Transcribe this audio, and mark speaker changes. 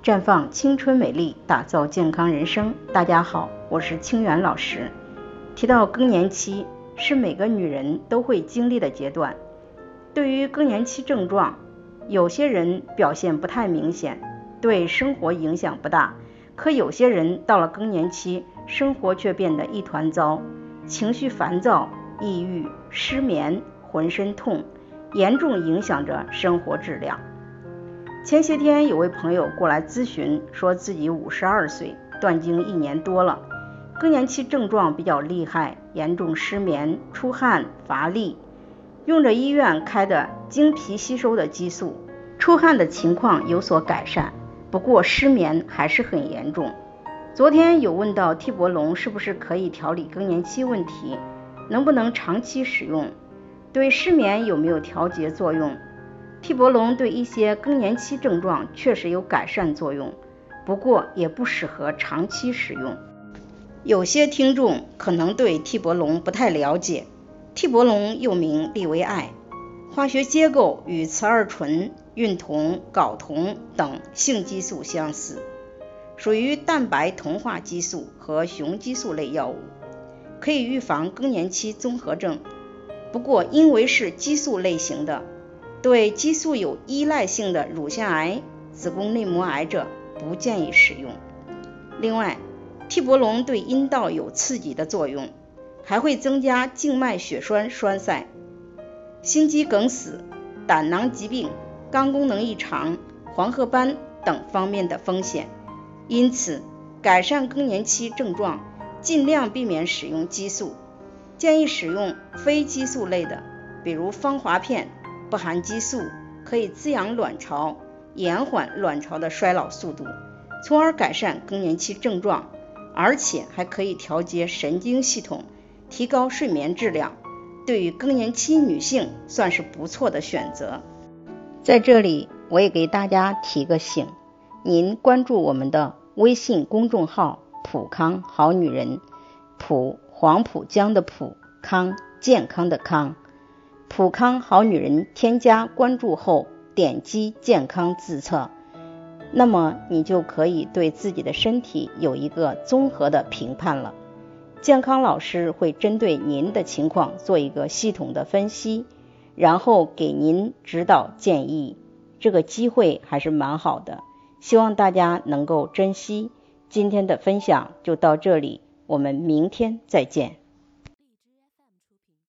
Speaker 1: 绽放青春美丽，打造健康人生。大家好，我是清源老师。提到更年期，是每个女人都会经历的阶段。对于更年期症状，有些人表现不太明显，对生活影响不大；可有些人到了更年期，生活却变得一团糟，情绪烦躁、抑郁、失眠、浑身痛，严重影响着生活质量。前些天有位朋友过来咨询，说自己五十二岁，断经一年多了，更年期症状比较厉害，严重失眠、出汗、乏力，用着医院开的经皮吸收的激素，出汗的情况有所改善，不过失眠还是很严重。昨天有问到替勃龙是不是可以调理更年期问题，能不能长期使用，对失眠有没有调节作用？替勃龙对一些更年期症状确实有改善作用，不过也不适合长期使用。有些听众可能对替勃龙不太了解，替勃龙又名利维艾，化学结构与雌二醇、孕酮、睾酮等性激素相似，属于蛋白同化激素和雄激素类药物，可以预防更年期综合症。不过因为是激素类型的。对激素有依赖性的乳腺癌、子宫内膜癌者不建议使用。另外，替勃龙对阴道有刺激的作用，还会增加静脉血栓栓塞、心肌梗死、胆囊疾病、肝功能异常、黄褐斑等方面的风险。因此，改善更年期症状，尽量避免使用激素，建议使用非激素类的，比如芳华片。不含激素，可以滋养卵巢，延缓卵巢的衰老速度，从而改善更年期症状，而且还可以调节神经系统，提高睡眠质量，对于更年期女性算是不错的选择。在这里，我也给大家提个醒，您关注我们的微信公众号“普康好女人”，普黄浦江的普康健康的康。普康好女人，添加关注后点击健康自测，那么你就可以对自己的身体有一个综合的评判了。健康老师会针对您的情况做一个系统的分析，然后给您指导建议。这个机会还是蛮好的，希望大家能够珍惜。今天的分享就到这里，我们明天再见。